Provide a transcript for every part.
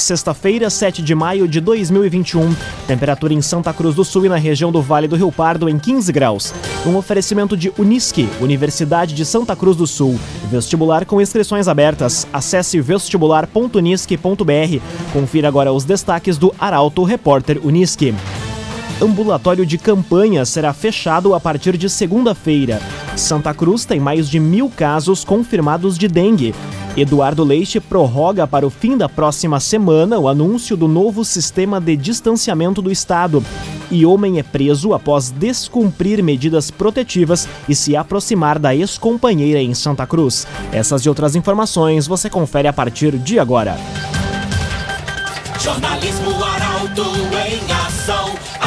sexta-feira, 7 de maio de 2021. Temperatura em Santa Cruz do Sul e na região do Vale do Rio Pardo em 15 graus. Um oferecimento de Unisque, Universidade de Santa Cruz do Sul. Vestibular com inscrições abertas. Acesse vestibular.unisque.br. Confira agora os destaques do Arauto Repórter Unisque ambulatório de campanha será fechado a partir de segunda-feira. Santa Cruz tem mais de mil casos confirmados de dengue. Eduardo Leite prorroga para o fim da próxima semana o anúncio do novo sistema de distanciamento do Estado. E homem é preso após descumprir medidas protetivas e se aproximar da ex-companheira em Santa Cruz. Essas e outras informações você confere a partir de agora. Jornalismo Arauto ação.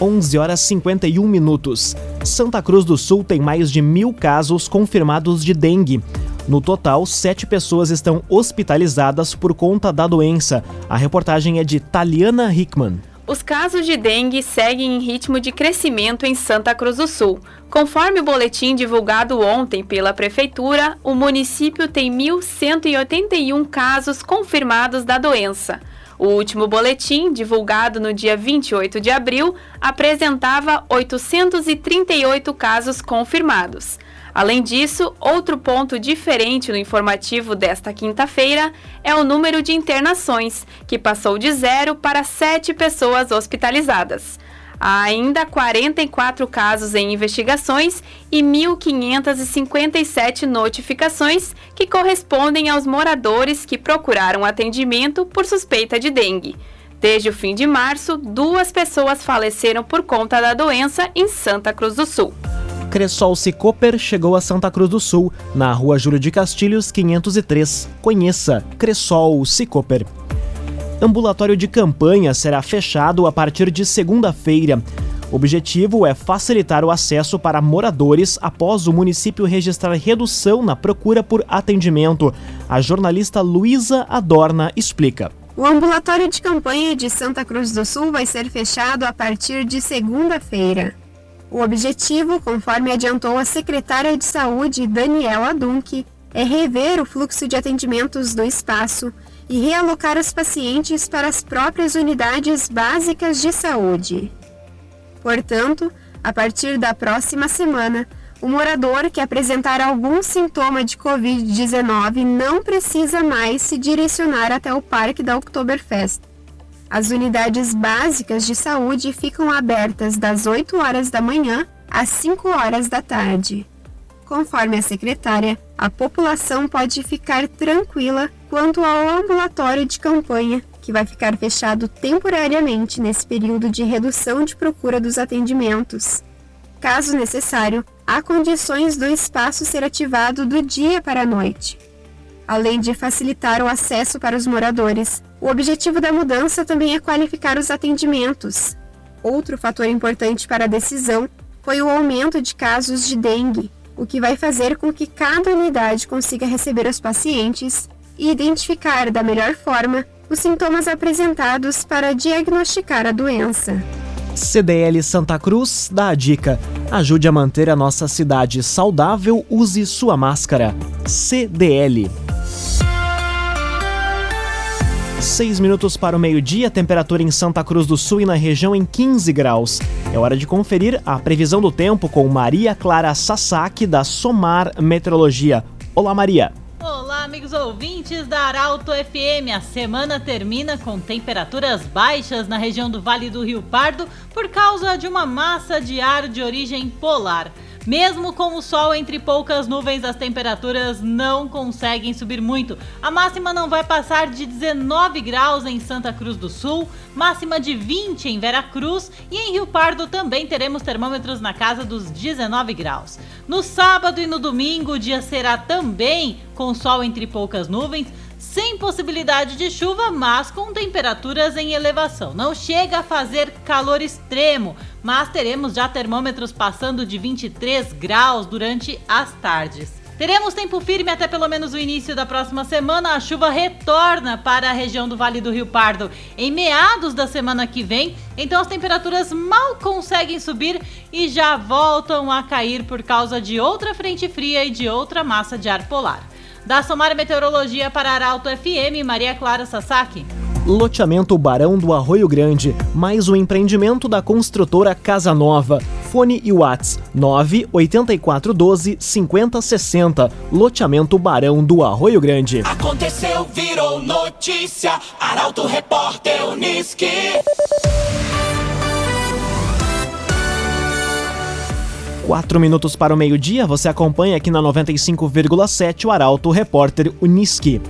11 horas 51 minutos. Santa Cruz do Sul tem mais de mil casos confirmados de dengue. No total, sete pessoas estão hospitalizadas por conta da doença. A reportagem é de Taliana Hickman. Os casos de dengue seguem em ritmo de crescimento em Santa Cruz do Sul. Conforme o boletim divulgado ontem pela Prefeitura, o município tem 1.181 casos confirmados da doença. O último boletim, divulgado no dia 28 de abril, apresentava 838 casos confirmados. Além disso, outro ponto diferente no informativo desta quinta-feira é o número de internações, que passou de zero para sete pessoas hospitalizadas. Há ainda 44 casos em investigações e 1.557 notificações que correspondem aos moradores que procuraram atendimento por suspeita de dengue. Desde o fim de março, duas pessoas faleceram por conta da doença em Santa Cruz do Sul. Cressol Cicoper chegou a Santa Cruz do Sul, na rua Júlio de Castilhos, 503. Conheça Cressol Cicoper ambulatório de campanha será fechado a partir de segunda-feira. O objetivo é facilitar o acesso para moradores após o município registrar redução na procura por atendimento. A jornalista Luísa Adorna explica. O ambulatório de campanha de Santa Cruz do Sul vai ser fechado a partir de segunda-feira. O objetivo, conforme adiantou a secretária de Saúde Daniela Dunque, é rever o fluxo de atendimentos do espaço e realocar os pacientes para as próprias unidades básicas de saúde. Portanto, a partir da próxima semana, o morador que apresentar algum sintoma de Covid-19 não precisa mais se direcionar até o parque da Oktoberfest. As unidades básicas de saúde ficam abertas das 8 horas da manhã às 5 horas da tarde. Conforme a secretária, a população pode ficar tranquila quanto ao ambulatório de campanha, que vai ficar fechado temporariamente nesse período de redução de procura dos atendimentos. Caso necessário, há condições do espaço ser ativado do dia para a noite. Além de facilitar o acesso para os moradores, o objetivo da mudança também é qualificar os atendimentos. Outro fator importante para a decisão foi o aumento de casos de dengue, o que vai fazer com que cada unidade consiga receber os pacientes e identificar da melhor forma os sintomas apresentados para diagnosticar a doença. CDL Santa Cruz dá a dica: ajude a manter a nossa cidade saudável, use sua máscara. CDL. Seis minutos para o meio-dia, temperatura em Santa Cruz do Sul e na região em 15 graus. É hora de conferir a previsão do tempo com Maria Clara Sasaki, da Somar Meteorologia. Olá, Maria. Olá, amigos ouvintes da Arauto FM. A semana termina com temperaturas baixas na região do Vale do Rio Pardo por causa de uma massa de ar de origem polar. Mesmo com o sol entre poucas nuvens, as temperaturas não conseguem subir muito. A máxima não vai passar de 19 graus em Santa Cruz do Sul, máxima de 20 em Vera Cruz e em Rio Pardo também teremos termômetros na casa dos 19 graus. No sábado e no domingo, o dia será também com sol entre poucas nuvens, sem possibilidade de chuva, mas com temperaturas em elevação. Não chega a fazer calor extremo, mas teremos já termômetros passando de 23 graus durante as tardes. Teremos tempo firme até pelo menos o início da próxima semana. A chuva retorna para a região do Vale do Rio Pardo em meados da semana que vem. Então as temperaturas mal conseguem subir e já voltam a cair por causa de outra frente fria e de outra massa de ar polar. Da Somar Meteorologia para Arauto FM, Maria Clara Sasaki. Loteamento Barão do Arroio Grande, mais um empreendimento da construtora Casa Nova. Fone e Whats 98412 5060. Loteamento Barão do Arroio Grande. Aconteceu, virou notícia. Arauto Repórter Uniski. Quatro minutos para o meio-dia, você acompanha aqui na 95,7 o Arauto Repórter Uniski.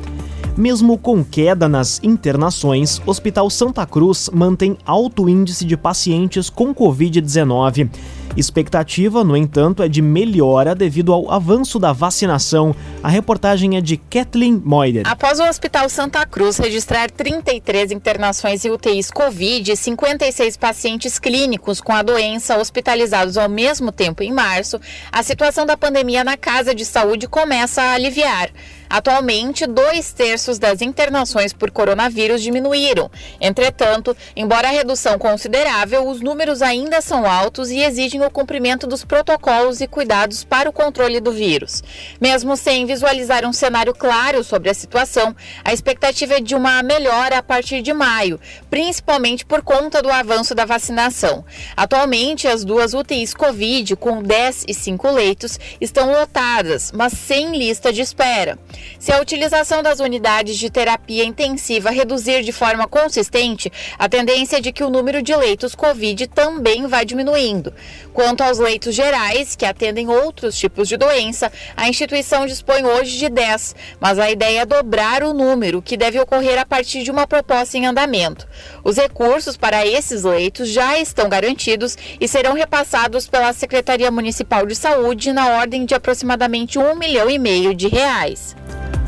Mesmo com queda nas internações, Hospital Santa Cruz mantém alto índice de pacientes com Covid-19. Expectativa, no entanto, é de melhora devido ao avanço da vacinação. A reportagem é de Kathleen Moider. Após o Hospital Santa Cruz registrar 33 internações e UTIs Covid e 56 pacientes clínicos com a doença hospitalizados ao mesmo tempo em março, a situação da pandemia na casa de saúde começa a aliviar. Atualmente, dois terços das internações por coronavírus diminuíram. Entretanto, embora a redução considerável, os números ainda são altos e exigem o cumprimento dos protocolos e cuidados para o controle do vírus. Mesmo sem visualizar um cenário claro sobre a situação, a expectativa é de uma melhora a partir de maio, principalmente por conta do avanço da vacinação. Atualmente, as duas UTIs Covid, com 10 e 5 leitos, estão lotadas, mas sem lista de espera. Se a utilização das unidades de terapia intensiva reduzir de forma consistente, a tendência é de que o número de leitos Covid também vai diminuindo. Quanto aos leitos gerais, que atendem outros tipos de doença, a instituição dispõe hoje de 10, mas a ideia é dobrar o número, que deve ocorrer a partir de uma proposta em andamento. Os recursos para esses leitos já estão garantidos e serão repassados pela Secretaria Municipal de Saúde na ordem de aproximadamente um milhão e meio de reais.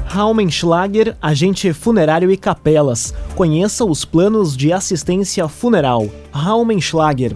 Raumenschlager, agente funerário e capelas. Conheça os planos de assistência funeral. Raumenschlager.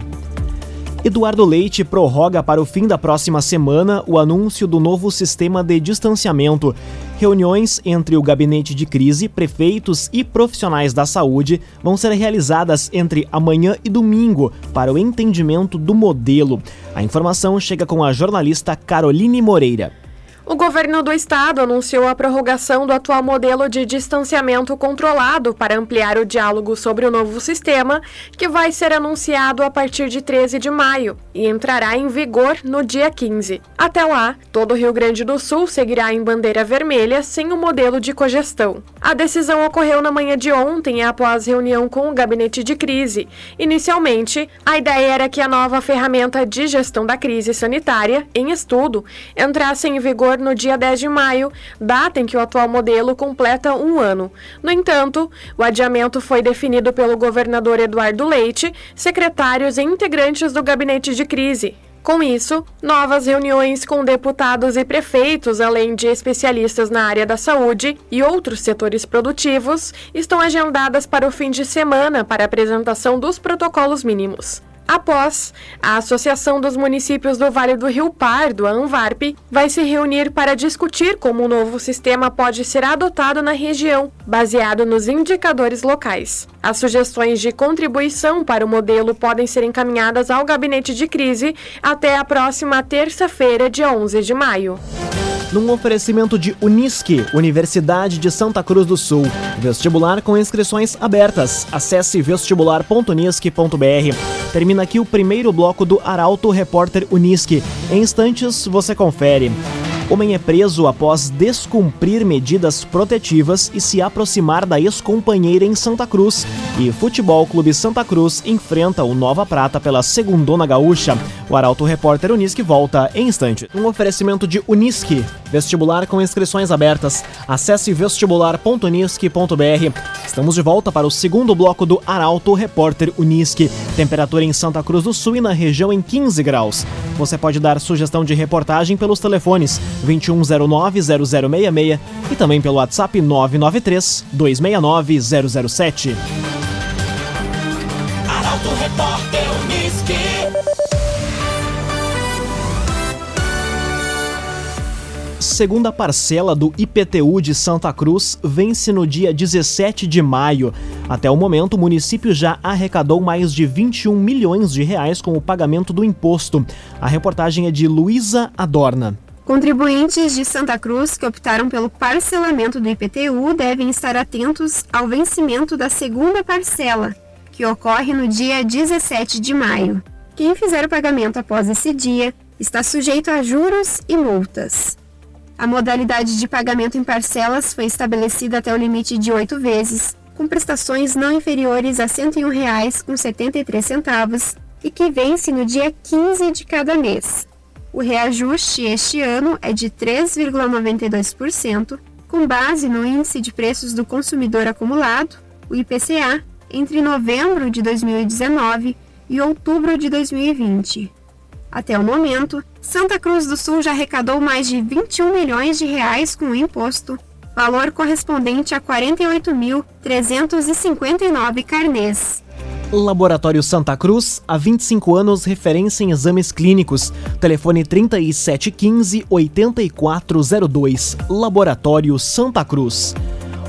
Eduardo Leite prorroga para o fim da próxima semana o anúncio do novo sistema de distanciamento. Reuniões entre o gabinete de crise, prefeitos e profissionais da saúde vão ser realizadas entre amanhã e domingo para o entendimento do modelo. A informação chega com a jornalista Caroline Moreira. O governo do estado anunciou a prorrogação do atual modelo de distanciamento controlado para ampliar o diálogo sobre o novo sistema, que vai ser anunciado a partir de 13 de maio e entrará em vigor no dia 15. Até lá, todo o Rio Grande do Sul seguirá em bandeira vermelha sem o modelo de cogestão. A decisão ocorreu na manhã de ontem após reunião com o gabinete de crise. Inicialmente, a ideia era que a nova ferramenta de gestão da crise sanitária, em estudo, entrasse em vigor no dia 10 de maio, data em que o atual modelo completa um ano. No entanto, o adiamento foi definido pelo governador Eduardo Leite, secretários e integrantes do gabinete de crise. Com isso, novas reuniões com deputados e prefeitos, além de especialistas na área da saúde e outros setores produtivos, estão agendadas para o fim de semana para apresentação dos protocolos mínimos. Após, a Associação dos Municípios do Vale do Rio Pardo, a ANVARP, vai se reunir para discutir como o novo sistema pode ser adotado na região, baseado nos indicadores locais. As sugestões de contribuição para o modelo podem ser encaminhadas ao gabinete de crise até a próxima terça-feira, dia 11 de maio num oferecimento de Unisque, Universidade de Santa Cruz do Sul. Vestibular com inscrições abertas. Acesse vestibular.unisque.br. Termina aqui o primeiro bloco do Arauto Repórter Unisque. Em instantes você confere. Homem é preso após descumprir medidas protetivas e se aproximar da ex-companheira em Santa Cruz. E Futebol Clube Santa Cruz enfrenta o Nova Prata pela segundona gaúcha. O Arauto Repórter Unisque volta em instante. Um oferecimento de Unisque Vestibular com inscrições abertas. Acesse vestibular.unisque.br. Estamos de volta para o segundo bloco do Arauto Repórter Unisque. Temperatura em Santa Cruz do Sul e na região em 15 graus. Você pode dar sugestão de reportagem pelos telefones 2109-0066 e também pelo WhatsApp 993-269-007. Arauto Repórter Segunda parcela do IPTU de Santa Cruz vence no dia 17 de maio. Até o momento, o município já arrecadou mais de 21 milhões de reais com o pagamento do imposto. A reportagem é de Luísa Adorna. Contribuintes de Santa Cruz que optaram pelo parcelamento do IPTU devem estar atentos ao vencimento da segunda parcela, que ocorre no dia 17 de maio. Quem fizer o pagamento após esse dia está sujeito a juros e multas. A modalidade de pagamento em parcelas foi estabelecida até o limite de oito vezes, com prestações não inferiores a R$ 101,73 e que vence no dia 15 de cada mês. O reajuste este ano é de 3,92%, com base no Índice de Preços do Consumidor Acumulado, o IPCA, entre novembro de 2019 e outubro de 2020. Até o momento, Santa Cruz do Sul já arrecadou mais de 21 milhões de reais com o imposto, valor correspondente a 48.359 carnês. Laboratório Santa Cruz, há 25 anos, referência em exames clínicos. Telefone 3715-8402. Laboratório Santa Cruz.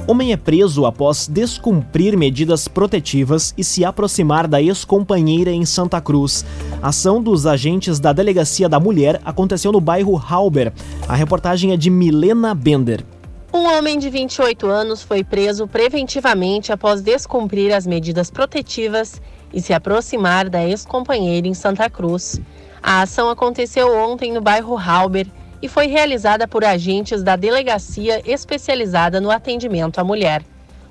Homem é preso após descumprir medidas protetivas e se aproximar da ex-companheira em Santa Cruz. A ação dos agentes da Delegacia da Mulher aconteceu no bairro Halber. A reportagem é de Milena Bender. Um homem de 28 anos foi preso preventivamente após descumprir as medidas protetivas e se aproximar da ex-companheira em Santa Cruz. A ação aconteceu ontem no bairro Halber e foi realizada por agentes da delegacia especializada no atendimento à mulher.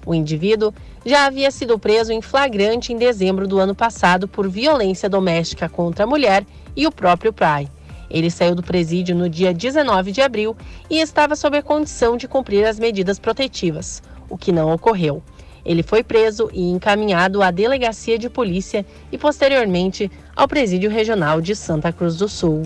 O indivíduo já havia sido preso em flagrante em dezembro do ano passado por violência doméstica contra a mulher e o próprio pai. Ele saiu do presídio no dia 19 de abril e estava sob a condição de cumprir as medidas protetivas, o que não ocorreu. Ele foi preso e encaminhado à delegacia de polícia e, posteriormente, ao presídio regional de Santa Cruz do Sul.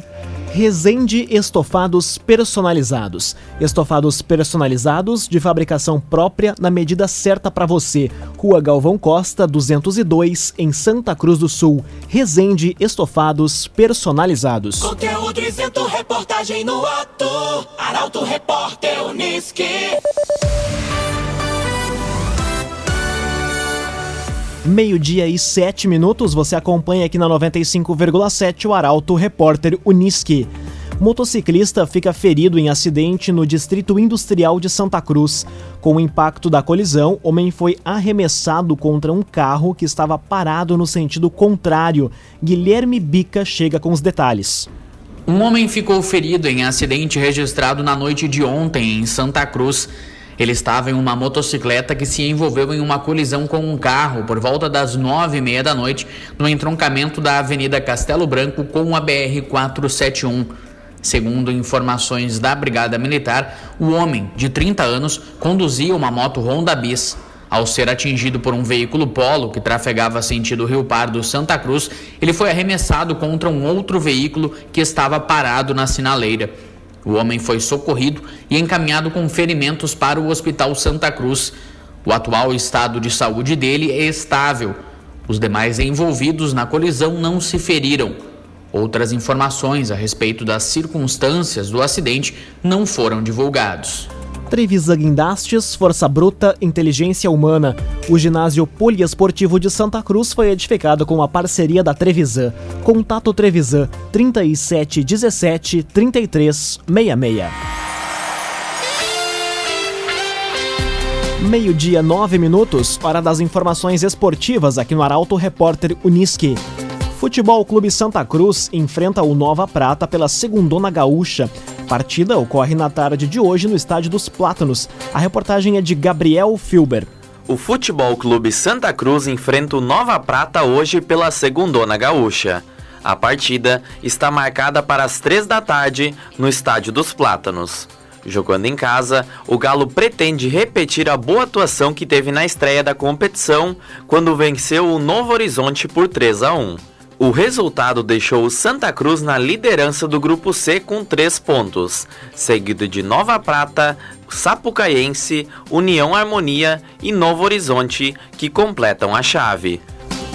Resende Estofados Personalizados. Estofados personalizados de fabricação própria na medida certa para você. Rua Galvão Costa, 202, em Santa Cruz do Sul. Resende Estofados Personalizados. Conteúdo isento, reportagem no ato. Arauto Repórter Unisque. Meio-dia e sete minutos, você acompanha aqui na 95,7 o Arauto Repórter Unisque. Motociclista fica ferido em acidente no Distrito Industrial de Santa Cruz. Com o impacto da colisão, homem foi arremessado contra um carro que estava parado no sentido contrário. Guilherme Bica chega com os detalhes. Um homem ficou ferido em acidente registrado na noite de ontem em Santa Cruz. Ele estava em uma motocicleta que se envolveu em uma colisão com um carro por volta das nove e meia da noite no entroncamento da Avenida Castelo Branco com a BR-471. Segundo informações da Brigada Militar, o homem, de 30 anos, conduzia uma moto Honda Bis. Ao ser atingido por um veículo Polo que trafegava sentido Rio Pardo Santa Cruz, ele foi arremessado contra um outro veículo que estava parado na sinaleira. O homem foi socorrido e encaminhado com ferimentos para o Hospital Santa Cruz. O atual estado de saúde dele é estável. Os demais envolvidos na colisão não se feriram. Outras informações a respeito das circunstâncias do acidente não foram divulgados. Trevisan Guindastes, Força Bruta, Inteligência Humana. O ginásio poliesportivo de Santa Cruz foi edificado com a parceria da Trevisan. Contato Trevisan 3717 3366. Meio-dia, nove minutos, hora das informações esportivas aqui no Arauto Repórter Unisque. Futebol Clube Santa Cruz enfrenta o Nova Prata pela Segundona Gaúcha. Partida ocorre na tarde de hoje no Estádio dos Plátanos. A reportagem é de Gabriel Filber. O Futebol Clube Santa Cruz enfrenta o Nova Prata hoje pela Segundona Gaúcha. A partida está marcada para as três da tarde no Estádio dos Plátanos. Jogando em casa, o Galo pretende repetir a boa atuação que teve na estreia da competição, quando venceu o Novo Horizonte por 3 a 1. O resultado deixou o Santa Cruz na liderança do grupo C com 3 pontos, seguido de Nova Prata, Sapucaiense, União Harmonia e Novo Horizonte, que completam a chave.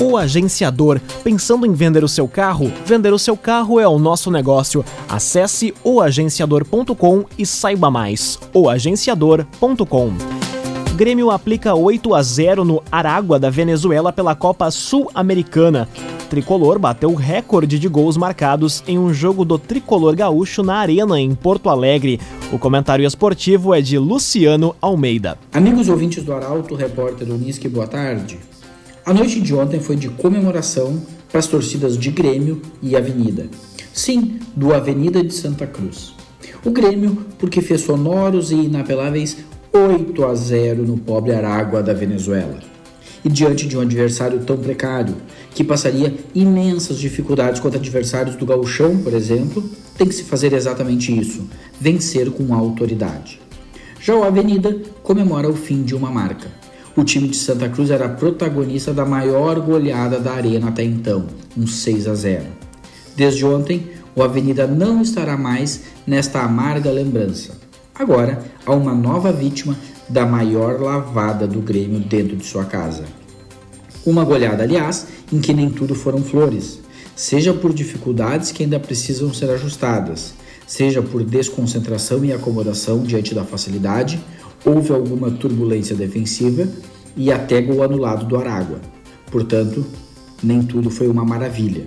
O agenciador, pensando em vender o seu carro? Vender o seu carro é o nosso negócio. Acesse oagenciador.com e saiba mais. oagenciador.com. Grêmio aplica 8 a 0 no Aragua da Venezuela pela Copa Sul-Americana. Tricolor bateu o recorde de gols marcados em um jogo do Tricolor Gaúcho na Arena em Porto Alegre. O comentário esportivo é de Luciano Almeida. Amigos ouvintes do Arauto, repórter Unisque, boa tarde. A noite de ontem foi de comemoração para as torcidas de Grêmio e Avenida. Sim, do Avenida de Santa Cruz. O Grêmio, porque fez sonoros e inapeláveis 8 a 0 no pobre Aragua da Venezuela. E diante de um adversário tão precário, que passaria imensas dificuldades contra adversários do gauchão, por exemplo, tem que se fazer exatamente isso, vencer com autoridade. Já o Avenida comemora o fim de uma marca o time de Santa Cruz era protagonista da maior goleada da arena até então, um 6 a 0. Desde ontem, o Avenida não estará mais nesta amarga lembrança. Agora há uma nova vítima da maior lavada do Grêmio dentro de sua casa. Uma goleada, aliás, em que nem tudo foram flores, seja por dificuldades que ainda precisam ser ajustadas, seja por desconcentração e acomodação diante da facilidade houve alguma turbulência defensiva e até gol anulado do Aragua. Portanto, nem tudo foi uma maravilha.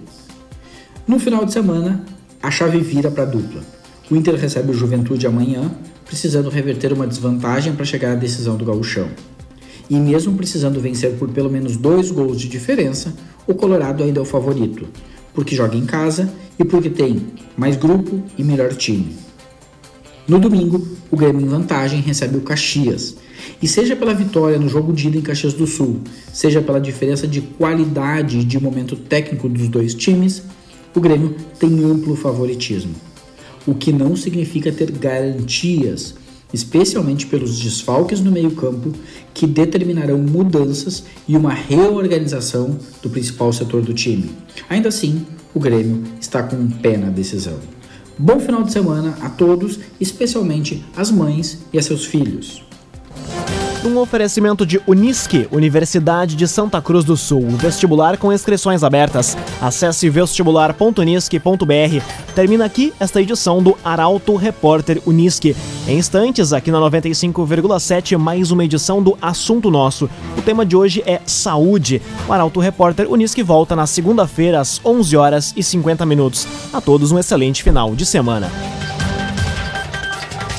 No final de semana, a chave vira para a dupla. O Inter recebe o Juventude amanhã, precisando reverter uma desvantagem para chegar à decisão do gauchão. E mesmo precisando vencer por pelo menos dois gols de diferença, o Colorado ainda é o favorito, porque joga em casa e porque tem mais grupo e melhor time. No domingo, o Grêmio em vantagem recebe o Caxias. E seja pela vitória no jogo de ida em Caxias do Sul, seja pela diferença de qualidade e de momento técnico dos dois times, o Grêmio tem amplo favoritismo. O que não significa ter garantias, especialmente pelos desfalques no meio-campo que determinarão mudanças e uma reorganização do principal setor do time. Ainda assim, o Grêmio está com um pé na decisão. Bom final de semana a todos, especialmente às mães e a seus filhos. Um oferecimento de Unisque, Universidade de Santa Cruz do Sul. Vestibular com inscrições abertas. Acesse vestibular.unisque.br. Termina aqui esta edição do Arauto Repórter Unisque. Em instantes, aqui na 95,7, mais uma edição do Assunto Nosso. O tema de hoje é saúde. O Arauto Repórter Unisque volta na segunda-feira às 11 horas e 50 minutos. A todos um excelente final de semana.